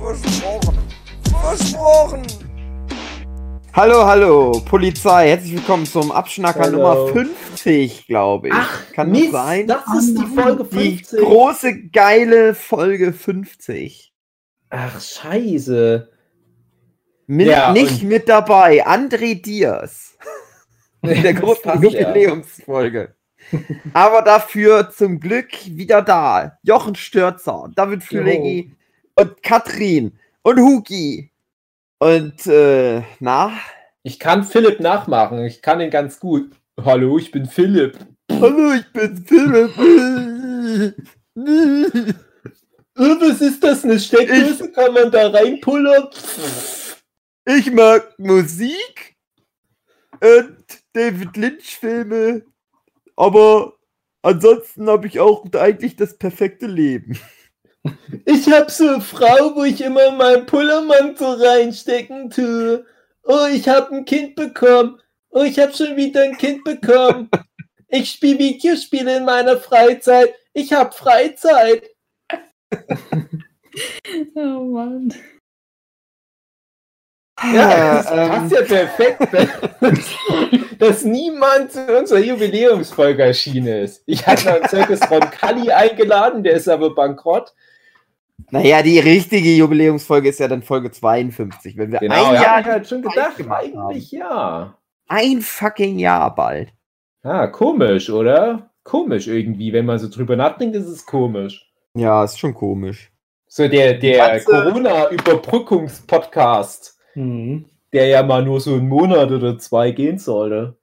Versprochen. Versprochen. Hallo, hallo, Polizei. Herzlich willkommen zum Abschnacker Hallo. Nummer 50, glaube ich. Ach, Kann Mist, das sein? das ist die Folge Die 50. große, geile Folge 50. Ach, scheiße. Mit, Ja, nicht mit dabei, André Diaz. In der großen. Jubiläumsfolge. Aber dafür zum Glück wieder da. Jochen Stürzer, David Füllegi und Katrin und Hugi. Und, äh, na? Ich kann Philipp nachmachen. Ich kann ihn ganz gut. Hallo, ich bin Philipp. Hallo, ich bin Philipp. Was ist das? Eine Steckdose? Kann man da reinpullern? Ich mag Musik und David Lynch Filme, aber ansonsten habe ich auch eigentlich das perfekte Leben. Ich hab so eine Frau, wo ich immer meinen Pullermantel reinstecken tue. Oh, ich hab ein Kind bekommen. Oh, ich hab schon wieder ein Kind bekommen. Ich spiele Videospiele in meiner Freizeit. Ich hab Freizeit. Oh Mann. Ja, das ähm, passt ja perfekt, dass niemand zu unserer Jubiläumsfolge erschienen ist. Ich hatte einen Circus von Kalli eingeladen, der ist aber bankrott. Naja, die richtige Jubiläumsfolge ist ja dann Folge 52, wenn wir ein ja, Jahr, ich halt schon gedacht, eigentlich ja. ein fucking Jahr bald. Ah, komisch, oder? Komisch irgendwie, wenn man so drüber nachdenkt, ist es komisch. Ja, ist schon komisch. So der, der Corona-Überbrückungspodcast, der ja mal nur so einen Monat oder zwei gehen sollte.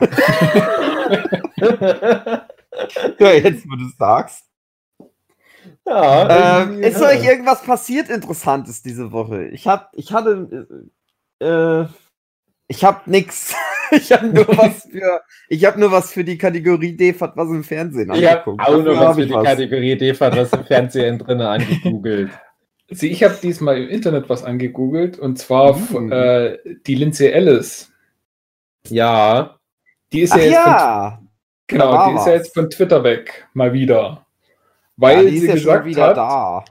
Ja, jetzt, wo du es sagst. ja, Ähm, ist ja. euch irgendwas passiert Interessantes diese Woche? Ich hab, ich hatte, äh, ich hab nix. Ich hab nur was für, ich hab nur was für die Kategorie DFAT, was im Fernsehen Ich habe angeguckt. auch nur was für ich die Kategorie DEFA, was im Fernsehen drin angegoogelt. Also ich habe diesmal im Internet was angegoogelt und zwar Mhm. äh, die Lindsay Ellis. Ja, Die ist Ach ja jetzt ja, genau, die ist ja jetzt von Twitter weg, mal wieder. ja, Weil ist sie ja gesagt hat,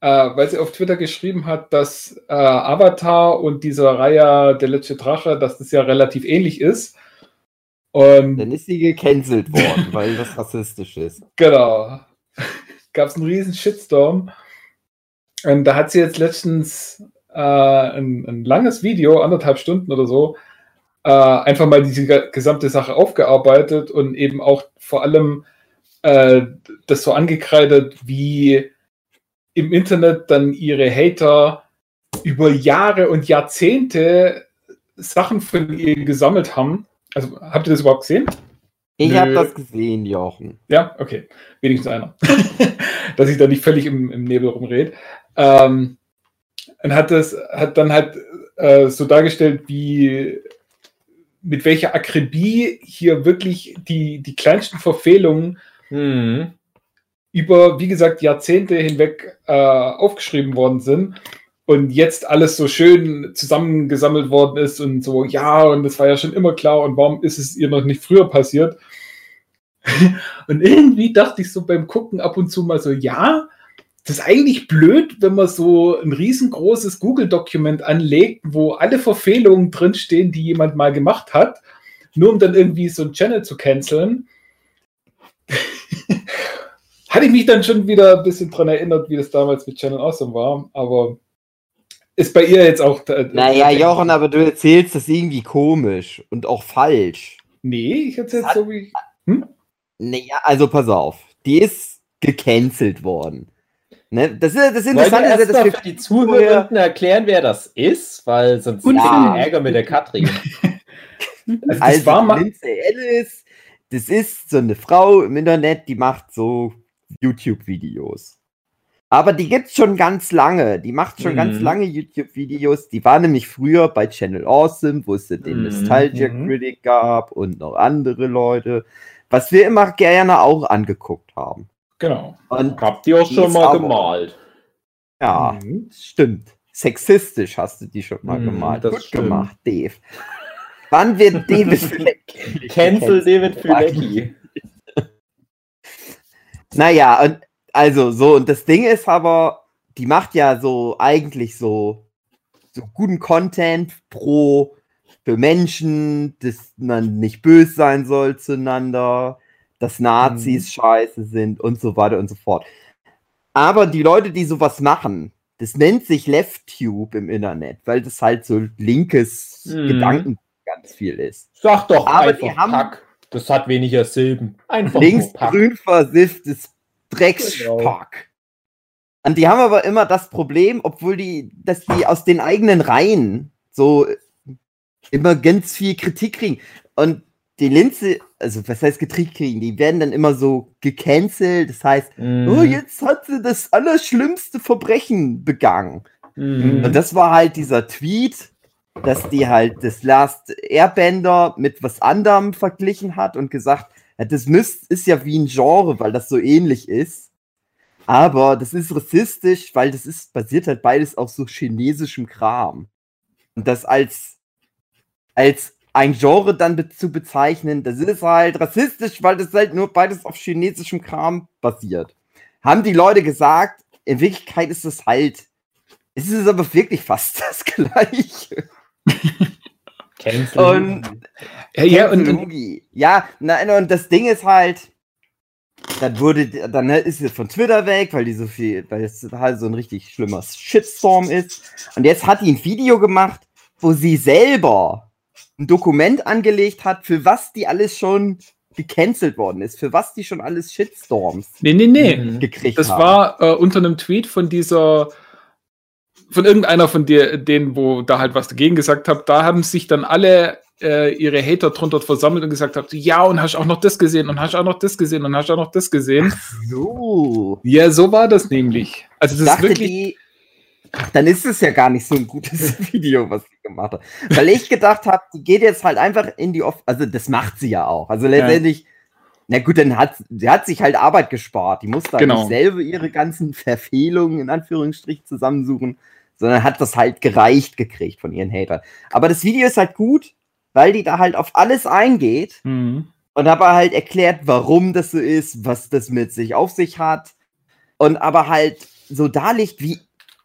äh, weil sie auf Twitter geschrieben hat, dass äh, Avatar und dieser Reihe Der letzte Drache, dass das ja relativ ähnlich ist. Und Dann ist sie gecancelt worden, weil das rassistisch ist. Genau. Gab es einen riesen Shitstorm. Und da hat sie jetzt letztens äh, ein, ein langes Video, anderthalb Stunden oder so, äh, einfach mal diese ge- gesamte Sache aufgearbeitet und eben auch vor allem äh, das so angekreidet, wie im Internet dann ihre Hater über Jahre und Jahrzehnte Sachen von ihr gesammelt haben. Also habt ihr das überhaupt gesehen? Ich habe das gesehen, Jochen. Ja, okay. Wenigstens einer. Dass ich da nicht völlig im, im Nebel rumrede. Ähm, und hat das, hat dann halt äh, so dargestellt, wie mit welcher Akribie hier wirklich die, die kleinsten Verfehlungen hm. über, wie gesagt, Jahrzehnte hinweg äh, aufgeschrieben worden sind und jetzt alles so schön zusammengesammelt worden ist und so, ja, und das war ja schon immer klar und warum ist es ihr noch nicht früher passiert? und irgendwie dachte ich so beim Gucken ab und zu mal so, ja, das ist eigentlich blöd, wenn man so ein riesengroßes Google-Dokument anlegt, wo alle Verfehlungen drinstehen, die jemand mal gemacht hat, nur um dann irgendwie so ein Channel zu canceln. Hatte ich mich dann schon wieder ein bisschen dran erinnert, wie das damals mit Channel Awesome war, aber ist bei ihr jetzt auch. äh, Naja, Jochen, aber du erzählst das irgendwie komisch und auch falsch. Nee, ich erzähl's so wie. Naja, also pass auf. Die ist gecancelt worden. Ne? Das, ist, das Interessante ist dass wir für die Zuhörenden erklären, wer das ist? Weil sonst Ja. Ärger mit der Katrin. Also, das Also, war mal. Lindsay Ellis, das ist so eine Frau im Internet, die macht so YouTube-Videos. Aber die gibt's schon ganz lange. Die macht schon ganz Mhm. lange YouTube-Videos. Die war nämlich früher bei Channel Awesome, wo es den Mhm, Nostalgia mhm. Critic gab und noch andere Leute. Was wir immer gerne auch angeguckt haben. Genau. Und Habt ihr auch Die schon mal aber- gemalt? ja, Mhm. stimmt. Sexistisch hast du die schon mal Mhm, gemalt. das Gut stimmt. gemacht, Dave. Wann wird David Fleck? Cancel David Filecki. Naja, und also so, und das Ding ist aber, die macht ja so eigentlich so, so guten Content pro für Menschen, dass man nicht böse sein soll zueinander, dass Nazis scheiße sind und so weiter und so fort. Aber die Leute, die sowas machen, das nennt sich LeftTube im Internet, weil das halt so linkes Mhm. Gedanken ganz viel ist. Sag doch Aber einfach haben- Pack. Das hat weniger Silben. Einfach links nur Pack. grün versifftes Dreckspack. Und die haben aber immer das Problem, obwohl die, dass die aus den eigenen Reihen so immer ganz viel Kritik kriegen. Und die Linze, also was heißt Kritik kriegen, die werden dann immer so gecancelt. Das heißt, Mhm. oh, jetzt hat sie das allerschlimmste Verbrechen begangen. Mhm. Und das war halt dieser Tweet, dass die halt das Last Airbender mit was anderem verglichen hat und gesagt, das müsst, ist ja wie ein Genre, weil das so ähnlich ist. Aber das ist rassistisch, weil das ist, basiert halt beides auf so chinesischem Kram. Und das als, als ein Genre dann be zu bezeichnen, das ist halt rassistisch, weil das halt nur beides auf chinesischem Kram basiert. Haben die Leute gesagt, in Wirklichkeit ist es halt es ist aber wirklich fast das gleiche. Cancel. Und Ja, ja, und, und ja, nein, und das Ding ist halt, dann wurde, dann ist sie von Twitter weg, weil die so viel, weil es halt so ein richtig schlimmer Shitstorm ist. Und jetzt hat die ein Video gemacht, wo sie selber ein Dokument angelegt hat, für was die alles schon gecancelt worden ist, für was die schon alles Shitstorms nee, nee, nee. Mhm. gekriegt Das haben. war äh, unter einem Tweet von dieser, von irgendeiner von dir, denen, wo da halt was dagegen gesagt habt, da haben sich dann alle äh, ihre Hater drunter versammelt und gesagt habt, ja, und hast auch noch das gesehen und hast auch noch das gesehen und hast auch noch das gesehen. so. Ja, so war das nämlich. Also das ist wirklich. die, ach, dann ist es ja gar nicht so ein gutes Video, was sie gemacht hat. Weil ich gedacht habe, die geht jetzt halt einfach in die Off also das macht sie ja auch. Also letztendlich, na gut, dann hat sie hat sich halt Arbeit gespart. Die muss da Genau. nicht selber ihre ganzen Verfehlungen in Anführungsstrich zusammensuchen, sondern hat das halt gereicht gekriegt von ihren Hatern. Aber das Video ist halt gut, weil die da halt auf alles eingeht Mhm. und aber halt erklärt, warum das so ist, was das mit sich auf sich hat und aber halt so darlegt, wie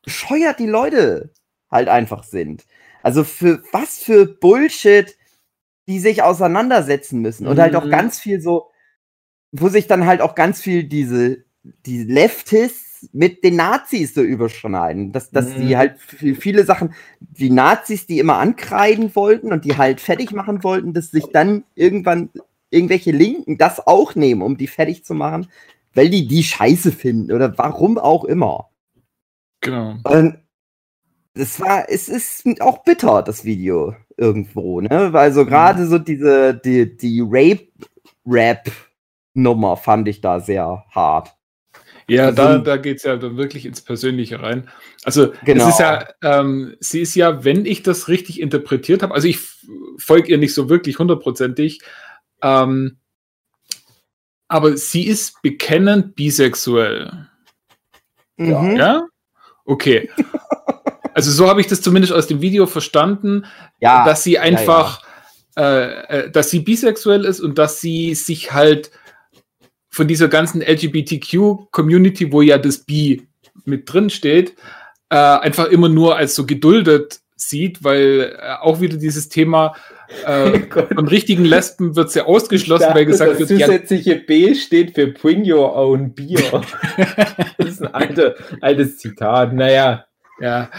bescheuert die Leute halt einfach sind. Also für was für Bullshit die sich auseinandersetzen müssen und halt auch Mhm. ganz viel so, wo sich dann halt auch ganz viel diese die Leftists mit den Nazis so überschneiden, dass, dass die Mhm. halt für viele Sachen, die Nazis, die immer ankreiden wollten und die halt fertig machen wollten, dass sich dann irgendwann irgendwelche Linken das auch nehmen, um die fertig zu machen, weil die die scheiße finden oder warum auch immer. Genau. Und es war, es ist auch bitter, das Video irgendwo, ne? Weil so gerade so diese, die, die Rape-Rap-Nummer fand ich da sehr hart. Ja, Also- da, da geht es ja dann wirklich ins Persönliche rein. Also, Genau. es ist ja, ähm, sie ist ja, wenn ich das richtig interpretiert habe, also ich folge ihr nicht so wirklich hundertprozentig, ähm, aber sie ist bekennend bisexuell. Mhm. Ja? Okay. Also so habe ich das zumindest aus dem Video verstanden, Ja, dass sie einfach, Äh, äh, dass sie bisexuell ist und dass sie sich halt von dieser ganzen LGBTQ-Community, wo ja das Bi mit drin steht, äh, einfach immer nur als so geduldet sieht, weil äh, auch wieder dieses Thema äh, von richtigen Lesben wird ja ausgeschlossen, weil gesagt das wird, ja, zusätzliche B steht für Bring Your Own Beer. das ist ein alte, altes Zitat. Naja, Ja,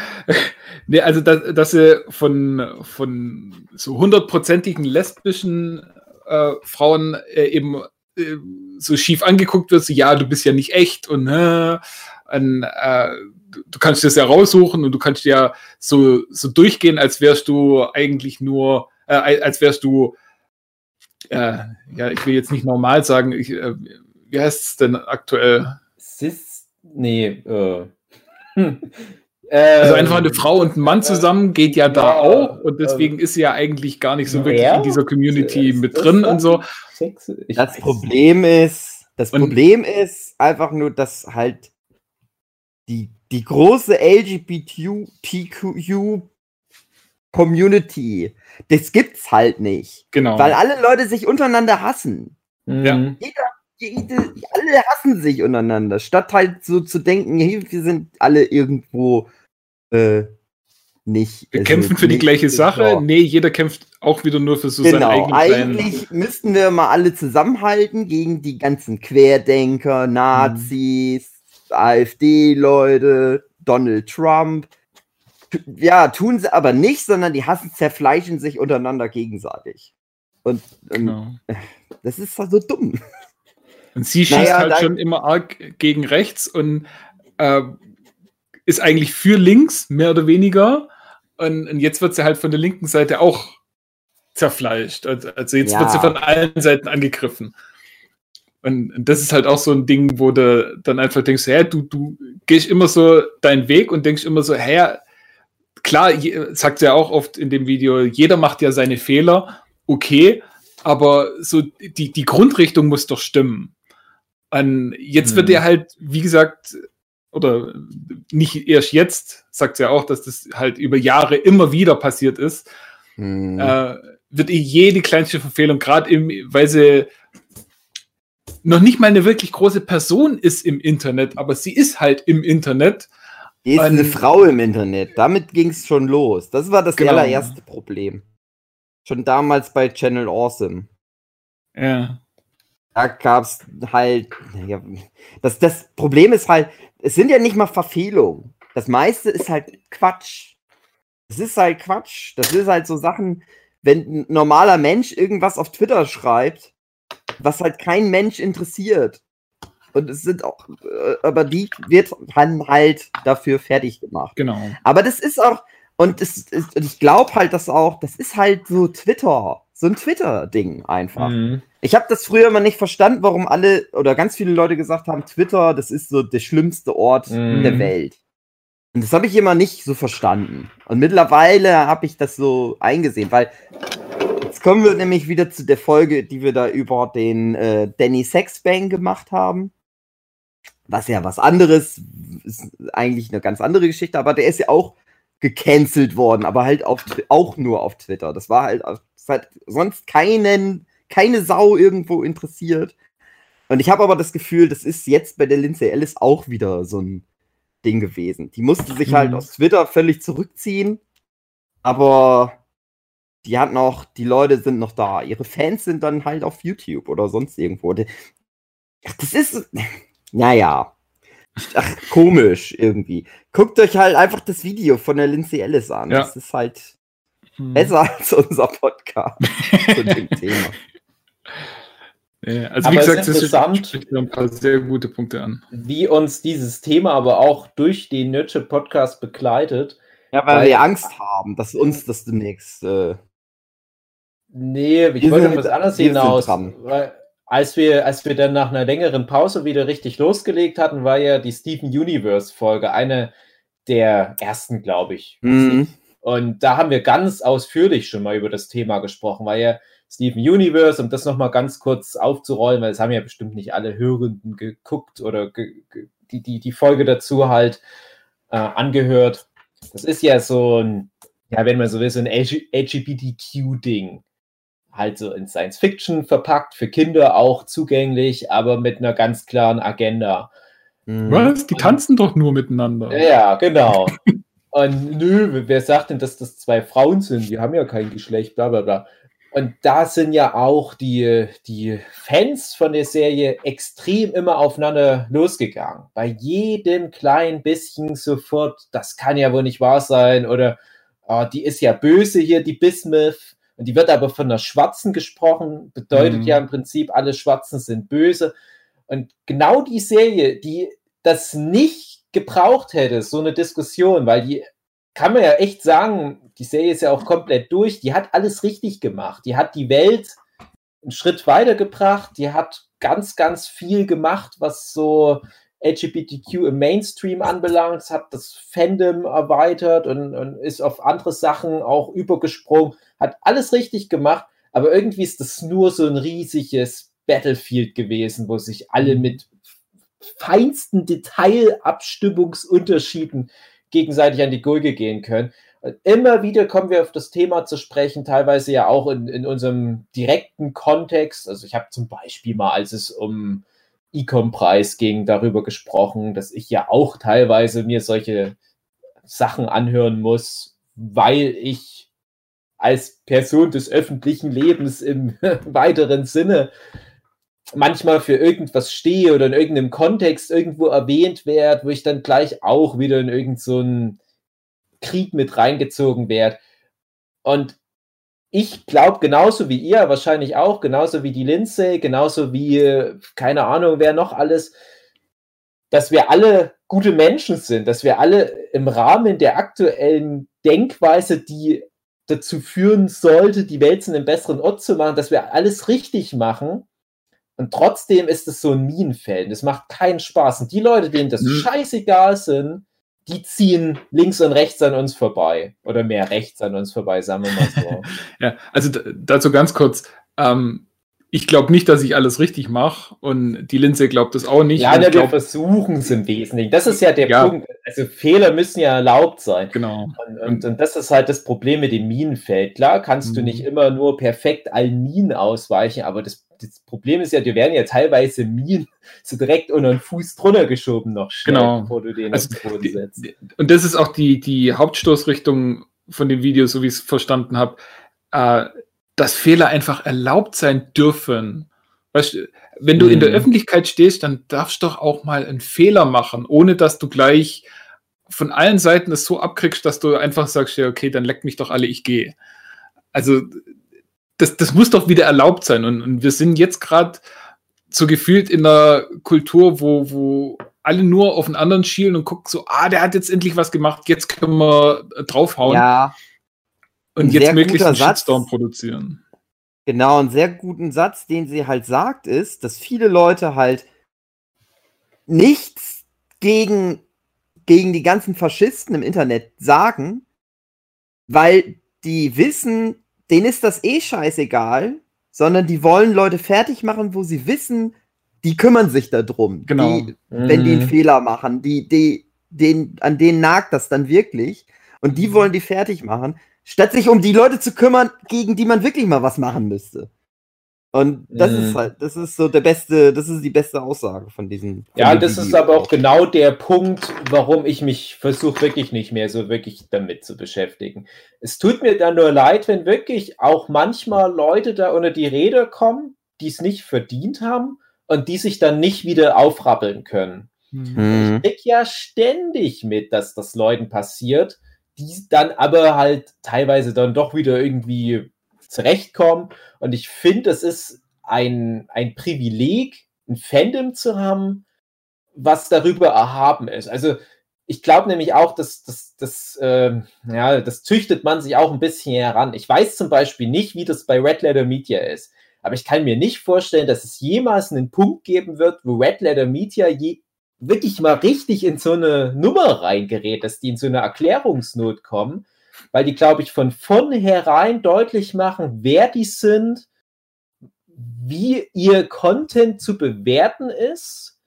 nee, also dass, dass sie von, von so hundertprozentigen lesbischen äh, Frauen äh, eben äh, so schief angeguckt wird, so, ja, du bist ja nicht echt und, äh, und äh, du, du kannst das ja raussuchen und du kannst ja so, so durchgehen, als wärst du eigentlich nur, äh, als wärst du, äh, ja, ich will jetzt nicht normal sagen, ich, äh, wie heißt es denn aktuell? Cis, Nee, äh. Also einfach eine Frau und ein Mann zusammen geht ja da ja, auch und deswegen ähm, ist sie ja eigentlich gar nicht so wirklich ja, in dieser Community ist mit drin und so. Das Problem ist, das Und- Problem ist einfach nur, dass halt die, die große LGBTQ Community, das gibt's halt nicht. Genau. Weil alle Leute sich untereinander hassen. Ja. Mhm. Jede, alle hassen sich untereinander, statt halt so zu denken, hey, wir sind alle irgendwo äh, nicht. Wir also kämpfen für die gleiche Sache. Ja. Nee, jeder kämpft auch wieder nur für so seinen Genau, eigenen kleinen. eigentlich müssten wir mal alle zusammenhalten gegen die ganzen Querdenker, Nazis, AfD-Leute, Donald Trump. Ja, tun sie aber nicht, sondern die hassen, zerfleischen sich untereinander gegenseitig. Und, und Genau. das ist so dumm. Und sie schießt Naja, halt schon immer arg gegen rechts und äh, ist eigentlich für links, mehr oder weniger. Und, und jetzt wird sie halt von der linken Seite auch zerfleischt. Also, also jetzt Ja. wird sie von allen Seiten angegriffen. Und, und das ist halt auch so ein Ding, wo du dann einfach denkst, hä, du, du gehst immer so deinen Weg und denkst immer so, hä, klar, sagt sie ja auch oft in dem Video, jeder macht ja seine Fehler, okay, aber so die, die Grundrichtung muss doch stimmen. Und jetzt wird Mhm. ja halt, wie gesagt, oder nicht erst jetzt, sagt sie ja auch, dass das halt über Jahre immer wieder passiert ist, Hm. äh, wird ihr jede kleinste Verfehlung, gerade weil sie noch nicht mal eine wirklich große Person ist im Internet, aber sie ist halt im Internet. Ist ein- eine Frau im Internet. Damit ging es schon los. Das war das Genau. allererste Problem. Schon damals bei Channel Awesome. Ja. Da gab es halt. Ja, das, das Problem ist halt, es sind ja nicht mal Verfehlungen. Das meiste ist halt Quatsch. Es ist halt Quatsch. Das ist halt so Sachen, wenn ein normaler Mensch irgendwas auf Twitter schreibt, was halt kein Mensch interessiert. Und es sind auch, äh, aber die wird dann halt dafür fertig gemacht. Genau. Aber das ist auch, und es ist, und ich glaube halt, dass auch, das ist halt so Twitter, so ein Twitter-Ding einfach. Mhm. Ich habe das früher mal nicht verstanden, warum alle oder ganz viele Leute gesagt haben, Twitter, das ist so der schlimmste Ort Mhm. der Welt. Und das habe ich immer nicht so verstanden. Und mittlerweile habe ich das so eingesehen, weil jetzt kommen wir nämlich wieder zu der Folge, die wir da über den äh, Danny Sexbang gemacht haben. Was ja was anderes, ist eigentlich eine ganz andere Geschichte, aber der ist ja auch gecancelt worden, aber halt auf, auch nur auf Twitter. Das war halt, das hat sonst keinen, keine Sau irgendwo interessiert. Und ich habe aber das Gefühl, das ist jetzt bei der Lindsay Ellis auch wieder so ein Ding gewesen. Die musste sich halt Mhm. aus Twitter völlig zurückziehen, aber die hatten auch, die Leute sind noch da. Ihre Fans sind dann halt auf YouTube oder sonst irgendwo. Das ist, naja. Ach, komisch irgendwie. Guckt euch halt einfach das Video von der Lindsay Ellis an. Ja. Das ist halt Hm. besser als unser Podcast zu dem Thema. Ja, also Aber wie es gesagt, ist das interessant. ein paar sehr gute Punkte an. Wie uns dieses Thema aber auch durch den Nurture Podcast begleitet. Ja, weil, Weil- wir Angst haben, dass uns das demnächst. Äh, Nee, ich Wir wollte sind- auf was anderes hinaus. Weil, als wir, als wir dann nach einer längeren Pause wieder richtig losgelegt hatten, war ja die Steven Universe Folge eine der ersten, glaube ich. mhm. Und da haben wir ganz ausführlich schon mal über das Thema gesprochen, weil ja Steven Universe, um das nochmal ganz kurz aufzurollen, weil es haben ja bestimmt nicht alle Hörenden geguckt oder ge die, die, die Folge dazu halt äh, angehört. Das ist ja so ein, ja, wenn man so will, so ein LGBTQ-Ding. Halt so in Science Fiction verpackt, für Kinder auch zugänglich, aber mit einer ganz klaren Agenda. Mhm. Was? Die tanzen doch nur miteinander. Ja, genau. Und nö, wer sagt denn, dass das zwei Frauen sind? Die haben ja kein Geschlecht, bla bla bla. Und da sind ja auch die, die Fans von der Serie extrem immer aufeinander losgegangen. Bei jedem kleinen bisschen sofort, das kann ja wohl nicht wahr sein. Oder ah, die ist ja böse hier, die Bismuth. Und die wird aber von einer Schwarzen gesprochen. Bedeutet Mhm. ja im Prinzip, alle Schwarzen sind böse. Und genau die Serie, die das nicht gebraucht hätte, so eine Diskussion, weil die kann man ja echt sagen, die Serie ist ja auch komplett durch, die hat alles richtig gemacht. Die hat die Welt einen Schritt weitergebracht, die hat ganz, ganz viel gemacht, was so LGBTQ im Mainstream anbelangt, hat das Fandom erweitert und, und ist auf andere Sachen auch übergesprungen, hat alles richtig gemacht, aber irgendwie ist das nur so ein riesiges Battlefield gewesen, wo sich alle Mhm. mit feinsten Detailabstimmungsunterschieden gegenseitig an die Gurgel gehen können. Und immer wieder kommen wir auf das Thema zu sprechen, teilweise ja auch in, in unserem direkten Kontext. Also ich habe zum Beispiel mal, als es um Ecom-Preis ging, darüber gesprochen, dass ich ja auch teilweise mir solche Sachen anhören muss, weil ich als Person des öffentlichen Lebens im weiteren Sinne manchmal für irgendwas stehe oder in irgendeinem Kontext irgendwo erwähnt werde, wo ich dann gleich auch wieder in irgendeinen so Krieg mit reingezogen werde. Und ich glaube genauso wie ihr, wahrscheinlich auch, genauso wie die Lindsay, genauso wie, keine Ahnung, wer noch alles, dass wir alle gute Menschen sind, dass wir alle im Rahmen der aktuellen Denkweise, die dazu führen sollte, die Welt zu einem besseren Ort zu machen, dass wir alles richtig machen. Und trotzdem ist es so ein Minenfeld. Es macht keinen Spaß. Und die Leute, denen das Mhm. scheißegal sind, die ziehen links und rechts an uns vorbei. Oder mehr rechts an uns vorbei, sagen wir mal so. Ja, also dazu ganz kurz. Ähm, ich glaube nicht, dass ich alles richtig mache und die Linse glaubt es auch nicht. ja, ne, ich wir glaub, versuchen es im Wesentlichen. Das ist ja der Ja. Punkt. Also Fehler müssen ja erlaubt sein. genau. Und, und, und das ist halt das Problem mit dem Minenfeld. Klar kannst du Mhm. nicht immer nur perfekt allen Minen ausweichen, aber das, das Problem ist ja, dir werden ja teilweise Minen so direkt unter den Fuß drunter geschoben noch schnell, Genau. bevor du den Also auf den Boden die- setzt. Und das ist auch die, die Hauptstoßrichtung von dem Video, so wie ich es verstanden habe, äh, dass Fehler einfach erlaubt sein dürfen. Weißt du, wenn du in der Mhm. Öffentlichkeit stehst, dann darfst du doch auch mal einen Fehler machen, ohne dass du gleich von allen Seiten es so abkriegst, dass du einfach sagst, ja, okay, dann leckt mich doch alle, ich gehe. Also das, das muss doch wieder erlaubt sein. Und, und wir sind jetzt gerade so gefühlt in einer Kultur, wo, wo alle nur auf den anderen schielen und gucken so, ah, der hat jetzt endlich was gemacht, jetzt können wir draufhauen Ja, und jetzt sehr möglichst guter einen Satz. Shitstorm produzieren. genau. Einen sehr guten Satz, den sie halt sagt, ist, dass viele Leute halt nichts gegen, gegen die ganzen Faschisten im Internet sagen, weil die wissen, denen ist das eh scheißegal, sondern die wollen Leute fertig machen, wo sie wissen, die kümmern sich darum. Genau. Die, wenn die einen Mhm. Fehler machen, die, die, den, an denen nagt das dann wirklich. Und Mhm. die wollen die fertig machen, statt sich um die Leute zu kümmern, gegen die man wirklich mal was machen müsste. Und das Mhm. ist halt, das ist so der beste, das ist die beste Aussage von diesen. von Ja, das ist Video. aber auch genau der Punkt, warum ich mich versuche, wirklich nicht mehr so wirklich damit zu beschäftigen. Es tut mir dann nur leid, wenn wirklich auch manchmal Leute da unter die Räder kommen, die es nicht verdient haben und die sich dann nicht wieder aufrappeln können. Mhm. Ich krieg ja ständig mit, dass das Leuten passiert, die dann aber halt teilweise dann doch wieder irgendwie zurechtkommen. Und ich finde, es ist ein, ein Privileg, ein Fandom zu haben, was darüber erhaben ist. Also ich glaube nämlich auch, dass das, das, ähm, ja, das züchtet man sich auch ein bisschen heran. Ich weiß zum Beispiel nicht, wie das bei Red Letter Media ist. Aber ich kann mir nicht vorstellen, dass es jemals einen Punkt geben wird, wo Red Letter Media je, wirklich mal richtig in so eine Nummer reingerät, dass die in so eine Erklärungsnot kommen, weil die, glaube ich, von vornherein deutlich machen, wer die sind, wie ihr Content zu bewerten ist,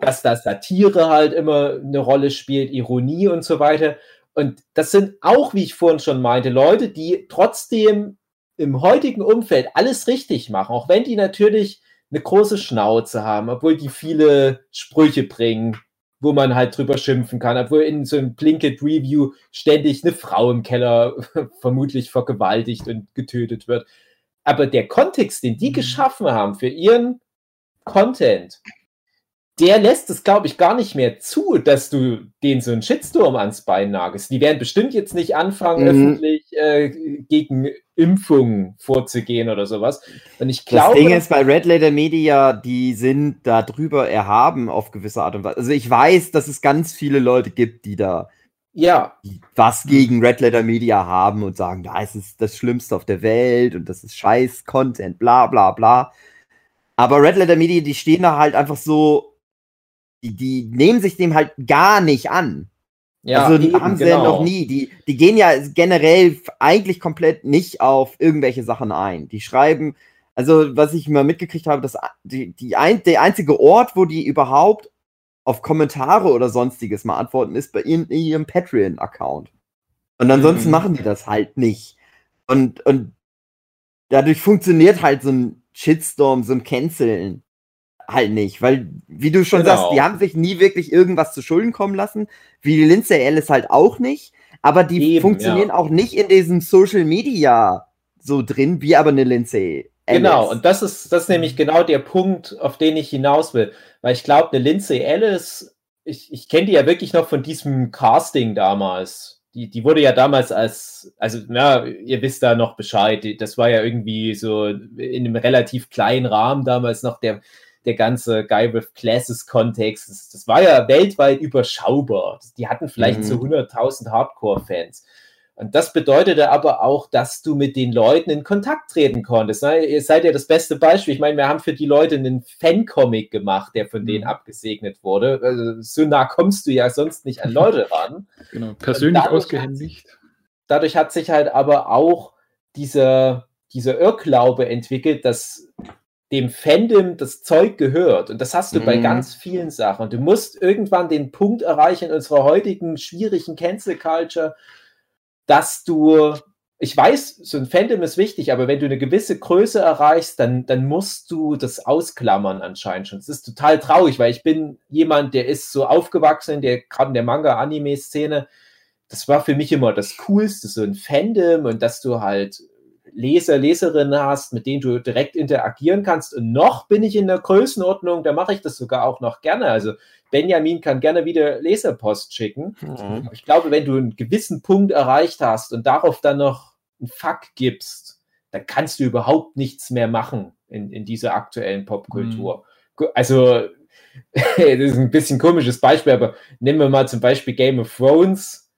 dass da Satire halt immer eine Rolle spielt, Ironie und so weiter. Und das sind auch, wie ich vorhin schon meinte, Leute, die trotzdem im heutigen Umfeld alles richtig machen, auch wenn die natürlich eine große Schnauze haben, obwohl die viele Sprüche bringen, wo man halt drüber schimpfen kann, obwohl in so einem Blinket Review ständig eine Frau im Keller vermutlich vergewaltigt und getötet wird. Aber der Kontext, den die geschaffen haben für ihren Content, der lässt es, glaube ich, gar nicht mehr zu, dass du den so einen Shitstorm ans Bein nagelst. Die werden bestimmt jetzt nicht anfangen, Mhm. öffentlich äh, gegen Impfungen vorzugehen oder sowas. Und ich Das glaube, Ding ist bei Red Letter Media, die sind da drüber erhaben auf gewisse Art und Weise. Also ich weiß, dass es ganz viele Leute gibt, die da ja, was gegen Red Letter Media haben und sagen, da ist es das Schlimmste auf der Welt und das ist scheiß Content, bla bla bla. Aber Red Letter Media, die stehen da halt einfach so, die, die nehmen sich dem halt gar nicht an. Ja, also die eben, haben sie ja genau. noch nie. Die, die gehen ja generell eigentlich komplett nicht auf irgendwelche Sachen ein. Die schreiben, also was ich mal mitgekriegt habe, dass die, die ein, der einzige Ort, wo die überhaupt auf Kommentare oder sonstiges mal antworten, ist bei ihrem, ihrem Patreon-Account. Und ansonsten Mhm. machen die das halt nicht. Und, und dadurch funktioniert halt so ein Shitstorm, so ein Canceln halt nicht, weil, wie du schon Genau. sagst, die haben sich nie wirklich irgendwas zu Schulden kommen lassen, wie die Lindsay Ellis halt auch nicht, aber die Eben, funktionieren ja. auch nicht in diesem Social Media so drin, wie aber eine Lindsay Ellis. Genau, und das ist, das ist nämlich genau der Punkt, auf den ich hinaus will. Weil ich glaube, eine Lindsay Ellis, ich, ich kenne die ja wirklich noch von diesem Casting damals. Die, die wurde ja damals als, also, ja, ihr wisst da noch Bescheid. Das war ja irgendwie so in einem relativ kleinen Rahmen damals noch der, der ganze Guy with Classes Kontext. Das, das war ja weltweit überschaubar. Die hatten vielleicht Mhm. so 100.000 Hardcore-Fans. Und das bedeutete aber auch, dass du mit den Leuten in Kontakt treten konntest. Ne? Ihr seid ja das beste Beispiel. Ich meine, wir haben für die Leute einen Fan-Comic gemacht, der von denen abgesegnet wurde. Also, so nah kommst du ja sonst nicht an Leute ran. Genau, persönlich dadurch ausgehändigt. Dadurch hat sich halt aber auch dieser, dieser Irrglaube entwickelt, dass dem Fandom das Zeug gehört. Und das hast du bei Mhm. ganz vielen Sachen. Du musst irgendwann den Punkt erreichen in unserer heutigen schwierigen Cancel Culture, dass du, ich weiß, so ein Fandom ist wichtig, aber wenn du eine gewisse Größe erreichst, dann, dann musst du das ausklammern anscheinend schon. Das ist total traurig, weil ich bin jemand, der ist so aufgewachsen, der gerade in der Manga-Anime-Szene, das war für mich immer das Coolste, so ein Fandom und dass du halt Leser, Leserinnen hast, mit denen du direkt interagieren kannst. Und noch bin ich in der Größenordnung, da mache ich das sogar auch noch gerne. Also Benjamin kann gerne wieder Leserpost schicken. Mhm. Ich glaube, wenn du einen gewissen Punkt erreicht hast und darauf dann noch einen Fuck gibst, dann kannst du überhaupt nichts mehr machen in, in dieser aktuellen Popkultur. Gu- Also, das ist ein bisschen komisches Beispiel, aber nehmen wir mal zum Beispiel Game of Thrones,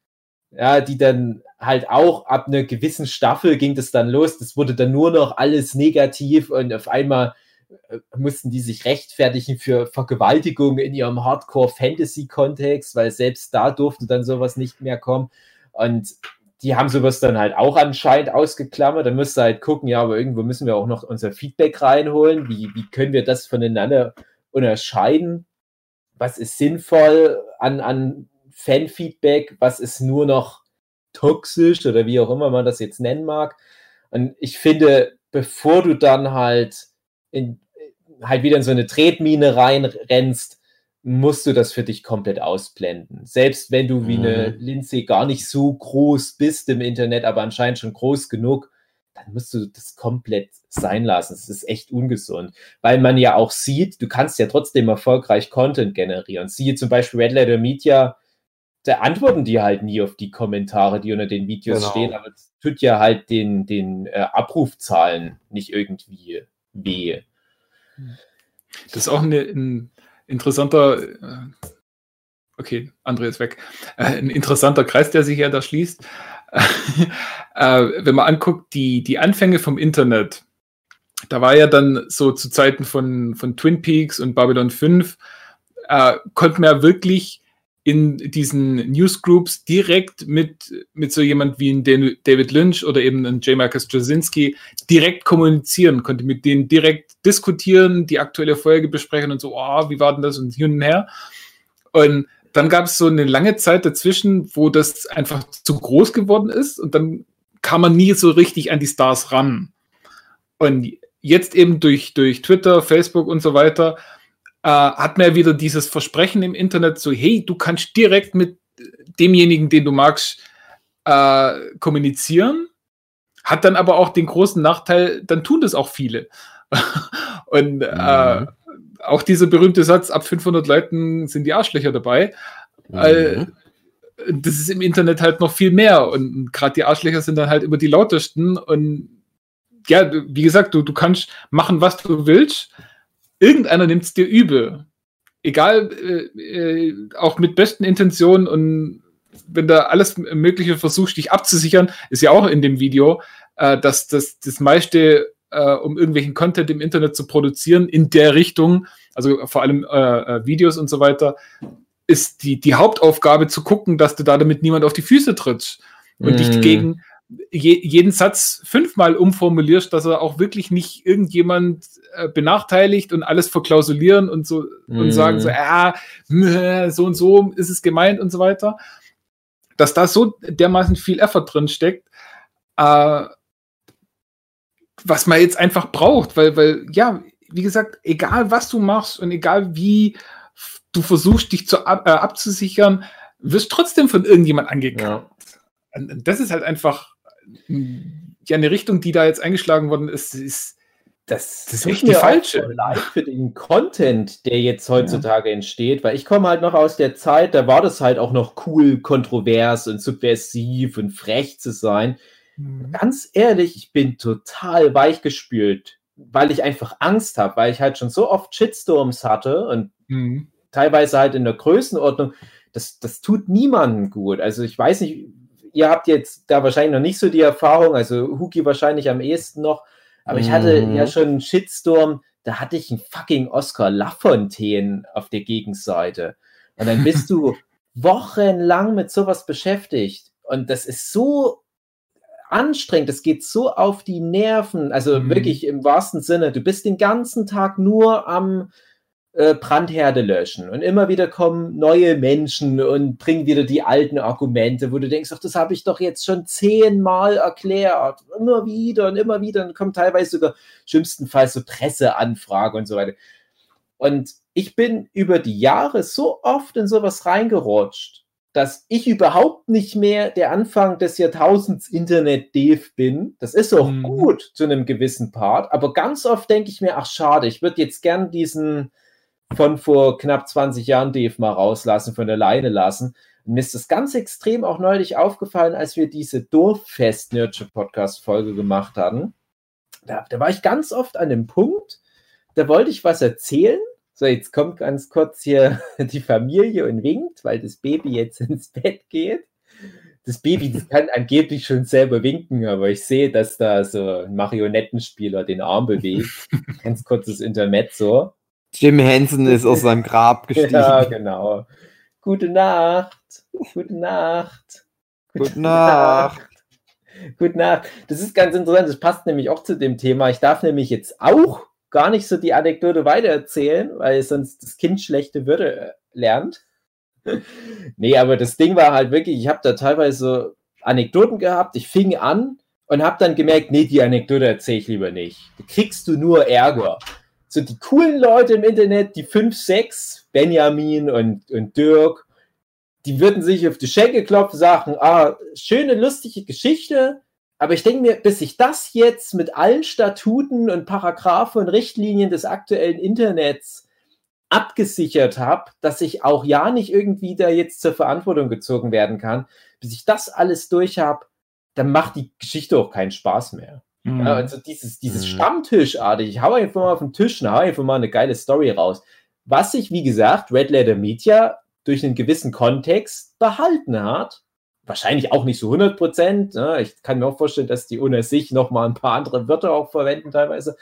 ja, die dann halt auch ab einer gewissen Staffel ging das dann los. Das wurde dann nur noch alles negativ und auf einmal äh, mussten die sich rechtfertigen für Vergewaltigung in ihrem Hardcore-Fantasy-Kontext, weil selbst da durfte dann sowas nicht mehr kommen. Und die haben sowas dann halt auch anscheinend ausgeklammert. Dann müsst ihr halt gucken, ja, aber irgendwo müssen wir auch noch unser Feedback reinholen. Wie, wie können wir das voneinander unterscheiden? Was ist sinnvoll an, an Fanfeedback? Was ist nur noch toxisch oder wie auch immer man das jetzt nennen mag? Und ich finde, bevor du dann halt in, halt wieder in so eine Tretmine reinrennst, musst du das für dich komplett ausblenden. Selbst wenn du wie eine Lindsay gar nicht so groß bist im Internet, aber anscheinend schon groß genug, dann musst du das komplett sein lassen. Das ist echt ungesund, weil man ja auch sieht, du kannst ja trotzdem erfolgreich Content generieren. Siehe zum Beispiel Red Letter Media, da antworten die halt nie auf die Kommentare, die unter den Videos Genau. stehen, aber es tut ja halt den, den äh, Abrufzahlen nicht irgendwie weh. Das ist auch eine, ein interessanter, äh, okay, André ist weg, äh, ein interessanter Kreis, der sich ja da schließt. äh, wenn man anguckt, die, die Anfänge vom Internet, da war ja dann so zu Zeiten von, von Twin Peaks und Babylon 5, äh, konnte man ja wirklich in diesen Newsgroups direkt mit, mit so jemand wie ein David Lynch oder eben ein J. Marcus Straczynski direkt kommunizieren, konnte mit denen direkt diskutieren, die aktuelle Folge besprechen und so, oh, wie war denn das und hin und her. Und dann gab es so eine lange Zeit dazwischen, wo das einfach zu groß geworden ist und dann kam man nie so richtig an die Stars ran. Und jetzt eben durch, durch Twitter, Facebook und so weiter äh, hat man ja wieder dieses Versprechen im Internet so, hey, du kannst direkt mit demjenigen, den du magst, äh, kommunizieren. Hat dann aber auch den großen Nachteil, dann tun das auch viele. und äh, Mhm. auch dieser berühmte Satz, ab 500 Leuten sind die Arschlöcher dabei. Weil das ist im Internet halt noch viel mehr und gerade die Arschlöcher sind dann halt immer die lautesten und ja, wie gesagt, du, du kannst machen, was du willst. Irgendeiner nimmt es dir übel. Egal, äh, äh, auch mit besten Intentionen und wenn da alles Mögliche versuchst, dich abzusichern, ist ja auch in dem Video, äh, dass das, das meiste äh, um irgendwelchen Content im Internet zu produzieren in der Richtung, also vor allem äh, Videos und so weiter, ist die, die Hauptaufgabe zu gucken, dass du da damit niemand auf die Füße trittst und Mm. dich gegen je, jeden Satz fünfmal umformulierst, dass er auch wirklich nicht irgendjemand äh, benachteiligt und alles verklausulieren und so und Mm. sagen so, ja, mh, so und so ist es gemeint und so weiter. Dass da so dermaßen viel Effort drin steckt, äh, was man jetzt einfach braucht, weil, weil, ja, wie gesagt, egal was du machst und egal wie du versuchst, dich zu, ab, äh, abzusichern, wirst trotzdem von irgendjemand angekackt. Ja. Und Das ist halt einfach ja eine Richtung, die da jetzt eingeschlagen worden ist, ist Das, Das ist echt die falsche. leid für den Content, der jetzt heutzutage entsteht, weil ich komme halt noch aus der Zeit, da war das halt auch noch cool, kontrovers und subversiv und frech zu sein. Ganz ehrlich, ich bin total weichgespült, weil ich einfach Angst habe, weil ich halt schon so oft Shitstorms hatte und Mhm. teilweise halt in der Größenordnung. Das, das tut niemandem gut. Also ich weiß nicht, ihr habt jetzt da wahrscheinlich noch nicht so die Erfahrung, also Huki wahrscheinlich am ehesten noch, aber ich hatte Mhm. ja schon einen Shitstorm, da hatte ich einen fucking Oscar Lafontaine auf der Gegenseite. Und dann bist du wochenlang mit sowas beschäftigt. Und das ist so anstrengend, das geht so auf die Nerven, also Mhm. wirklich im wahrsten Sinne. Du bist den ganzen Tag nur am äh, Brandherde löschen und immer wieder kommen neue Menschen und bringen wieder die alten Argumente, wo du denkst, ach, das habe ich doch jetzt schon zehnmal erklärt, immer wieder und immer wieder, und kommen teilweise sogar schlimmstenfalls so Presseanfragen und so weiter. Und ich bin über die Jahre so oft in sowas reingerutscht, dass ich überhaupt nicht mehr der Anfang des Jahrtausends Internet-Dev bin. Das ist auch Mhm. gut zu einem gewissen Part, aber ganz oft denke ich mir, ach schade, ich würde jetzt gern diesen von vor knapp 20 Jahren Dev mal rauslassen, von der Leine lassen. Und mir ist das ganz extrem auch neulich aufgefallen, als wir diese Dorffest-Nurture-Podcast-Folge gemacht hatten. Da, da war ich ganz oft an dem Punkt, da wollte ich was erzählen. So, jetzt kommt ganz kurz hier die Familie und winkt, weil das Baby jetzt ins Bett geht. Das Baby das kann angeblich schon selber winken, aber ich sehe, dass da so ein Marionettenspieler den Arm bewegt. Ganz kurzes Intermezzo. Jim Henson ist aus seinem Grab gestiegen. Ja, genau. Gute Nacht. Gute Nacht. Gute Nacht. Gute Nacht. Das ist ganz interessant. Das passt nämlich auch zu dem Thema. Ich darf nämlich jetzt auch gar nicht so die Anekdote weitererzählen, weil sonst das Kind schlechte Würde äh, lernt. nee, aber das Ding war halt wirklich, ich habe da teilweise so Anekdoten gehabt. Ich fing an und habe dann gemerkt, nee, die Anekdote erzähle ich lieber nicht. Da kriegst du nur Ärger. So die coolen Leute im Internet, die 5, 6, Benjamin und, und Dirk, die würden sich auf die Schenkel klopfen, sagen, ah, schöne, lustige Geschichte, aber ich denke mir, bis ich das jetzt mit allen Statuten und Paragraphen und Richtlinien des aktuellen Internets abgesichert habe, dass ich auch ja nicht irgendwie da jetzt zur Verantwortung gezogen werden kann, bis ich das alles durch habe, dann macht die Geschichte auch keinen Spaß mehr. Mhm. Ja, also dieses, dieses Mhm. Stammtischartig, ich hau einfach mal auf den Tisch und hau einfach mal eine geile Story raus. Was sich, wie gesagt, Red Letter Media durch einen gewissen Kontext behalten hat. Wahrscheinlich auch nicht so 100 Prozent. Ne? Ich kann mir auch vorstellen, dass die ohne sich noch mal ein paar andere Wörter auch verwenden teilweise.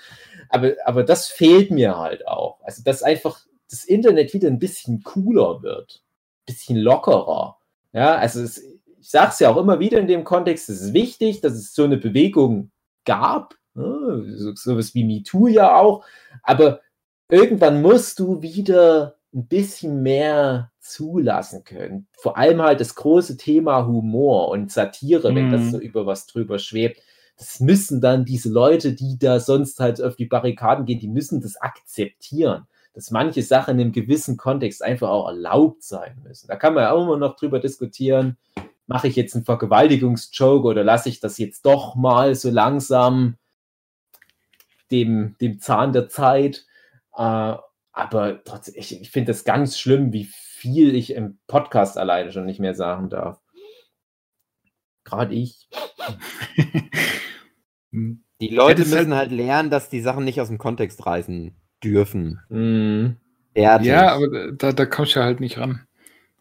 Aber, aber das fehlt mir halt auch. Also, dass einfach das Internet wieder ein bisschen cooler wird. Ein bisschen lockerer. Ja, also es, ich sage es ja auch immer wieder in dem Kontext, es ist wichtig, dass es so eine Bewegung gab, ne? so, sowas wie MeToo ja auch, aber irgendwann musst du wieder ein bisschen mehr zulassen können. Vor allem halt das große Thema Humor und Satire, wenn das Mhm. so über was drüber schwebt. Das müssen dann diese Leute, die da sonst halt auf die Barrikaden gehen, die müssen das akzeptieren, dass manche Sachen in einem gewissen Kontext einfach auch erlaubt sein müssen. Da kann man ja auch immer noch drüber diskutieren, mache ich jetzt einen Vergewaltigungsjoke oder lasse ich das jetzt doch mal so langsam dem, dem Zahn der Zeit. Äh, aber trotzdem, ich, ich finde das ganz schlimm, wie viel ich im Podcast alleine schon nicht mehr sagen darf. Gerade ich. Mhm. Die Leute ist halt- müssen halt lernen, dass die Sachen nicht aus dem Kontext reißen dürfen. Mm. Fertig. Ja, aber da, da kommst du halt nicht ran.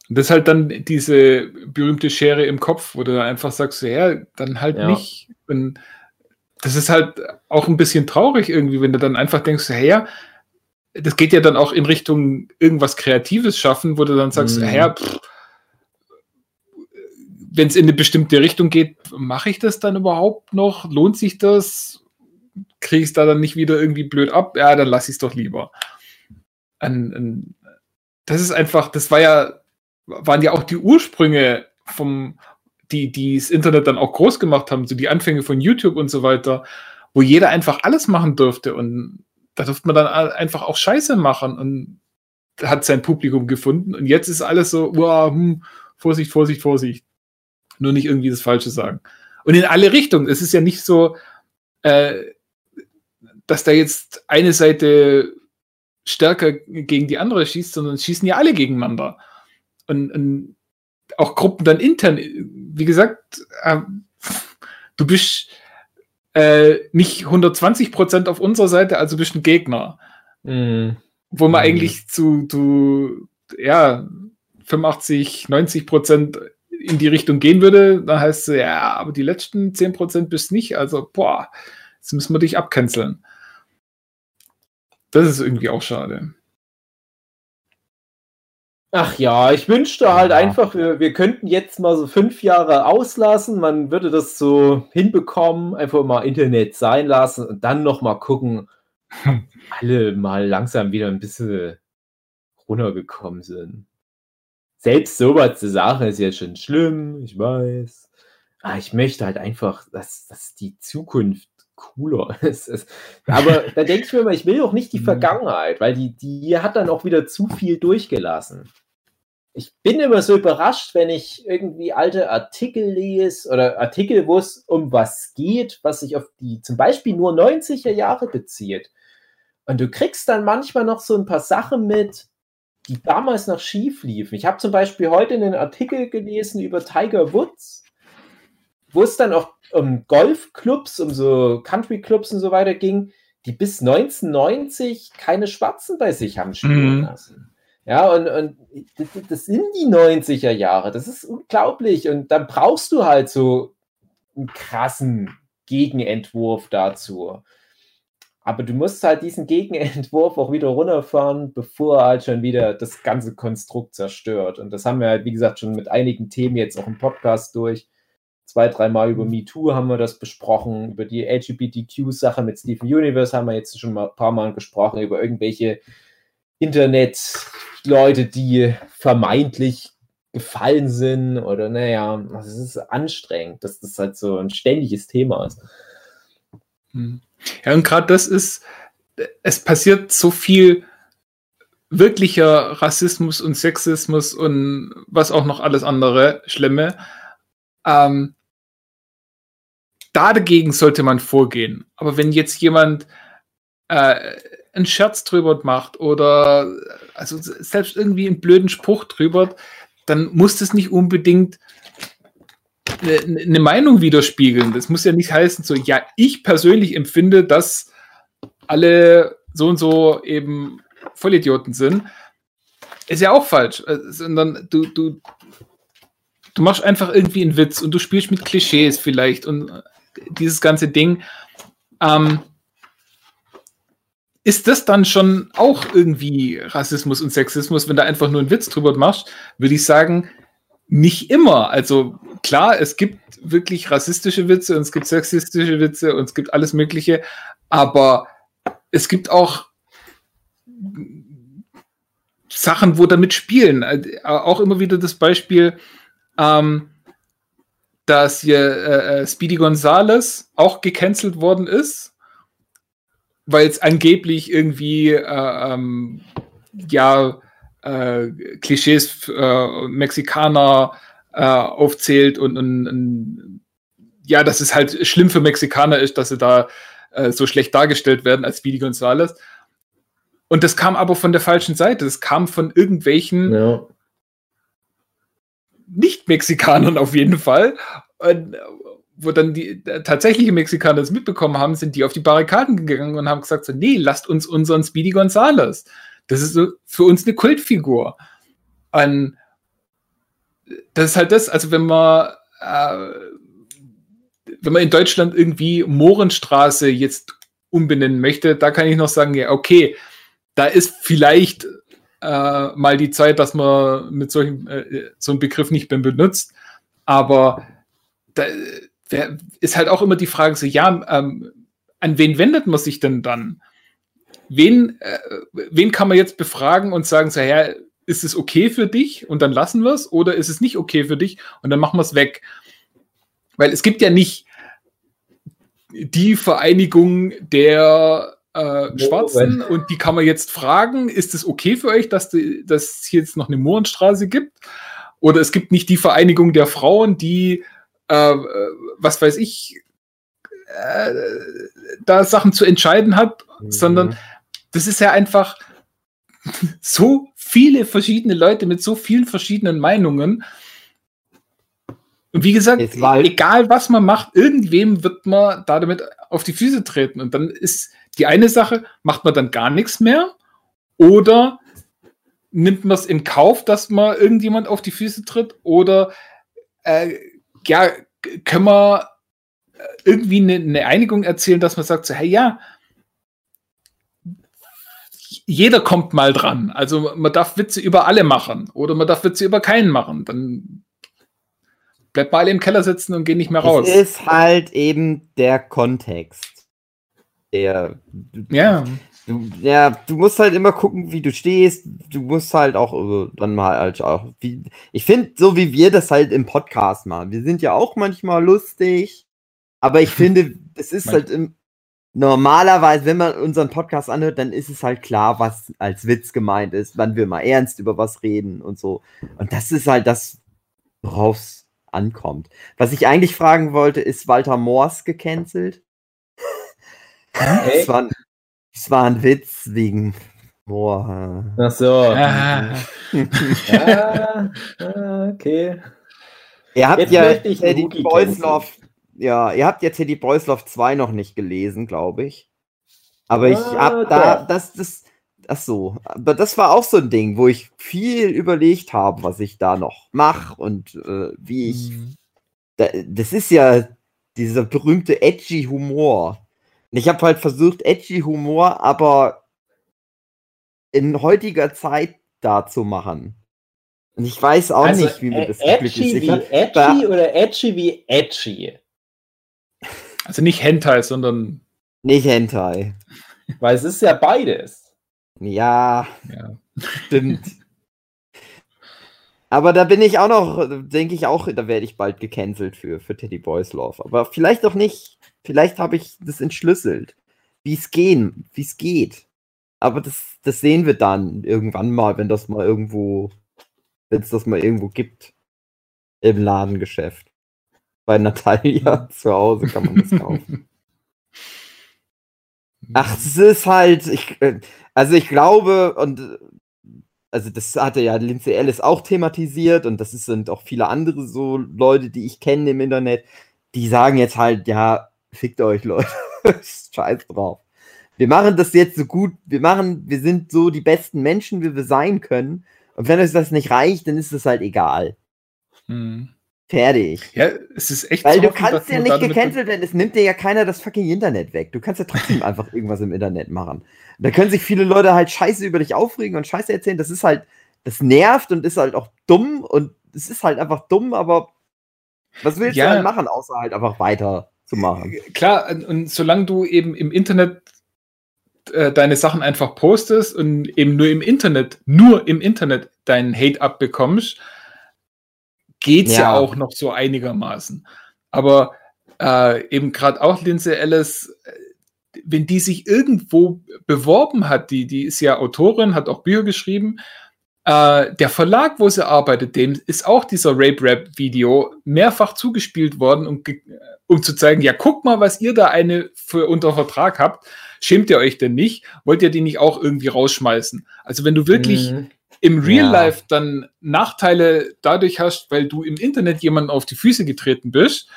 Und das ist halt dann diese berühmte Schere im Kopf, wo du dann einfach sagst, ja, dann halt Ja. nicht. Und das ist halt auch ein bisschen traurig irgendwie, wenn du dann einfach denkst, hey, das geht ja dann auch in Richtung irgendwas Kreatives schaffen, wo du dann sagst, mhm. hey, wenn es in eine bestimmte Richtung geht, mache ich das dann überhaupt noch? Lohnt sich das? Kriege ich es da dann nicht wieder irgendwie blöd ab? Ja, dann lasse ich es doch lieber. An, an, das ist einfach, das war ja, waren ja auch die Ursprünge vom, die, die das Internet dann auch groß gemacht haben, so die Anfänge von YouTube und so weiter, wo jeder einfach alles machen durfte und da durfte man dann einfach auch Scheiße machen und hat sein Publikum gefunden und jetzt ist alles so, wow, hm, Vorsicht, Vorsicht, Vorsicht. Nur nicht irgendwie das Falsche sagen. Und in alle Richtungen. Es ist ja nicht so, äh, dass da jetzt eine Seite stärker gegen die andere schießt, sondern schießen ja alle gegeneinander. Und, und auch Gruppen dann intern, wie gesagt, äh, du bist äh, nicht 120 Prozent auf unserer Seite, also bist ein Gegner. Mhm. Wo man mhm. eigentlich zu, zu, ja, 85, 90 Prozent in die Richtung gehen würde, dann heißt es, ja, aber die letzten 10 Prozent bist nicht, also, boah, jetzt müssen wir dich abcanceln. Das ist irgendwie auch schade. Ach ja, ich wünschte halt ja. einfach, wir, wir könnten jetzt mal so fünf Jahre auslassen. Man würde das so hinbekommen, einfach mal Internet sein lassen und dann noch mal gucken, alle mal langsam wieder ein bisschen runtergekommen sind. Selbst sowas zu sagen ist ja schon schlimm, ich weiß. Aber ich möchte halt einfach, dass, dass die Zukunft cooler ist. Aber da denke ich mir immer, ich will doch nicht die mhm. Vergangenheit, weil die, die hat dann auch wieder zu viel durchgelassen ich bin immer so überrascht, wenn ich irgendwie alte Artikel lese oder Artikel, wo es um was geht, was sich auf die zum Beispiel nur 90er Jahre bezieht. Und du kriegst dann manchmal noch so ein paar Sachen mit, die damals noch schief liefen. Ich habe zum Beispiel heute einen Artikel gelesen über Tiger Woods, wo es dann auch um Golfclubs, um so Countryclubs und so weiter ging, die bis 1990 keine Schwarzen bei sich haben spielen mhm. lassen. Ja, und, und das, sind die 90er Jahre. Das ist unglaublich. Und dann brauchst du halt so einen krassen Gegenentwurf dazu. Aber du musst halt diesen Gegenentwurf auch wieder runterfahren, bevor er halt schon wieder das ganze Konstrukt zerstört. Und das haben wir halt, wie gesagt, schon mit einigen Themen jetzt auch im Podcast durch. Zwei, dreimal über mhm. MeToo haben wir das besprochen, über die LGBTQ-Sache mit Steven Universe haben wir jetzt schon mal ein paar Mal gesprochen, über irgendwelche Internet-Leute, die vermeintlich gefallen sind oder naja, es ist anstrengend, dass das halt so ein ständiges Thema ist. Hm. Ja, und gerade das ist, es passiert so viel wirklicher Rassismus und Sexismus und was auch noch alles andere Schlimme. Ähm, dagegen sollte man vorgehen. Aber wenn jetzt jemand äh, einen Scherz drüber macht oder also selbst irgendwie einen blöden Spruch drüber, dann muss das nicht unbedingt eine, Meinung widerspiegeln. Das muss ja nicht heißen, so, ja, ich persönlich empfinde, dass alle so und so eben Vollidioten sind. Ist ja auch falsch. Äh, sondern du, du, du machst einfach irgendwie einen Witz und du spielst mit Klischees vielleicht und äh, dieses ganze Ding. Ähm, ist das dann schon auch irgendwie Rassismus und Sexismus, wenn du einfach nur einen Witz drüber machst? Würde ich sagen, nicht immer. Also klar, es gibt wirklich rassistische Witze und es gibt sexistische Witze und es gibt alles Mögliche, aber es gibt auch Sachen, wo damit spielen. Äh, auch immer wieder das Beispiel, ähm, dass hier äh, äh Speedy Gonzales auch gecancelt worden ist weil es angeblich irgendwie äh, ähm, ja äh, Klischees äh, Mexikaner äh, aufzählt und, und, und, ja, dass es halt schlimm für Mexikaner ist, dass sie da äh, so schlecht dargestellt werden als Speedy Gonzales. Und das kam aber von der falschen Seite. Das kam von irgendwelchen ja. Nicht-Mexikanern auf jeden Fall. Und, wo dann die äh, tatsächliche Mexikaner das mitbekommen haben, sind die auf die Barrikaden gegangen und haben gesagt, so, nee, lasst uns unseren Speedy Gonzales. Das ist so für uns eine Kultfigur. Und das ist halt das, also wenn man äh, wenn man in Deutschland irgendwie Mohrenstraße jetzt umbenennen möchte, da kann ich noch sagen, ja, okay, da ist vielleicht äh, mal die Zeit, dass man mit solchen, äh, so einem Begriff nicht mehr benutzt. Aber da der, ist halt auch immer die Frage, so, ja, ähm, an wen wendet man sich denn dann? Wen, äh, wen kann man jetzt befragen und sagen, so, ja, ist es okay für dich und dann lassen wir es oder ist es nicht okay für dich und dann machen wir es weg? Weil es gibt ja nicht die Vereinigung der äh, Schwarzen und die kann man jetzt fragen, ist es okay für euch, dass, die, dass es hier jetzt noch eine Mohrenstraße gibt? Oder es gibt nicht die Vereinigung der Frauen, die, äh, was weiß ich, äh, da Sachen zu entscheiden hat, mhm. sondern das ist ja einfach so viele verschiedene Leute mit so vielen verschiedenen Meinungen. Und wie gesagt, egal was man macht, irgendwem wird man da damit auf die Füße treten. Und dann ist die eine Sache, macht man dann gar nichts mehr oder nimmt man es in Kauf, dass man irgendjemand auf die Füße tritt oder äh, ja, können wir irgendwie eine, eine, Einigung erzielen, dass man sagt, so, hey ja, jeder kommt mal dran. Also man darf Witze über alle machen oder man darf Witze über keinen machen. Dann bleibt mal alle im Keller sitzen und gehen nicht mehr raus. Es ist halt eben der Kontext. Der. Ja. Du, ja, du musst halt immer gucken, wie du stehst. Du musst halt auch äh, dann mal halt auch. Wie, ich finde, so wie wir das halt im Podcast machen. Wir sind ja auch manchmal lustig, aber ich finde, es ist halt im, normalerweise, wenn man unseren Podcast anhört, dann ist es halt klar, was als Witz gemeint ist, wann wir mal ernst über was reden und so. Und das ist halt das, worauf es ankommt. Was ich eigentlich fragen wollte, ist Walter Moors gecancelt? Hey. Das, war, das war ein Witz wegen Moor. Ach so. Ah. ja, okay. Ihr habt Jetzt ja Teddy Boyslav, ja, ihr habt ja Teddy Boyslav 2 noch nicht gelesen, glaube ich. Aber ich ah, hab da, das, das, ach so, aber das war auch so ein Ding, wo ich viel überlegt habe, was ich da noch mache und äh, wie ich. Mhm. Da, das ist ja dieser berühmte edgy Humor. Ich habe halt versucht, edgy Humor, aber in heutiger Zeit da zu machen. Und ich weiß auch also, nicht, wie mir das edgy ist. wie edgy oder edgy wie edgy? Also nicht Hentai, sondern. Nicht Hentai. Weil es ist ja beides. Ja, ja. stimmt. Aber da bin ich auch noch, denke ich auch, da werde ich bald gecancelt für, für Teddy Boys Love. Aber vielleicht auch nicht. Vielleicht habe ich das entschlüsselt, wie es gehen, wie es geht. Aber das, das sehen wir dann irgendwann mal, wenn das mal irgendwo, wenn es das mal irgendwo gibt. Im Ladengeschäft. Bei Natalia zu Hause kann man das kaufen. Ach, es ist halt, ich, äh, also ich glaube, und also das hatte ja Lindsay Ellis auch thematisiert und das sind auch viele andere so Leute, die ich kenne im Internet, die sagen jetzt halt, ja, fickt euch, Leute. Scheiß drauf. Wir machen das jetzt so gut, wir machen, wir sind so die besten Menschen, wie wir sein können. Und wenn euch das nicht reicht, dann ist es halt egal. Hm. Fertig. Ja, es ist echt Weil du kannst ja nicht gecancelt werden, es nimmt dir ja keiner das fucking Internet weg. Du kannst ja trotzdem einfach irgendwas im Internet machen. Da können sich viele Leute halt scheiße über dich aufregen und scheiße erzählen. Das ist halt, das nervt und ist halt auch dumm und es ist halt einfach dumm, aber was willst ja. du halt machen, außer halt einfach weiter zu machen. Klar, und solange du eben im Internet äh, deine Sachen einfach postest und eben nur im Internet, nur im Internet deinen Hate abbekommst, geht's ja. ja auch noch so einigermaßen. Aber äh, eben gerade auch Lindsay Ellis, äh, wenn die sich irgendwo beworben hat, die, die ist ja Autorin, hat auch Bücher geschrieben, äh, der Verlag, wo sie arbeitet, dem ist auch dieser Rape-Rap-Video mehrfach zugespielt worden, um, um zu zeigen, ja, guck mal, was ihr da eine für unter Vertrag habt. Schämt ihr euch denn nicht? Wollt ihr die nicht auch irgendwie rausschmeißen? Also wenn du wirklich mhm. im Real ja. Life dann Nachteile dadurch hast, weil du im Internet jemanden auf die Füße getreten bist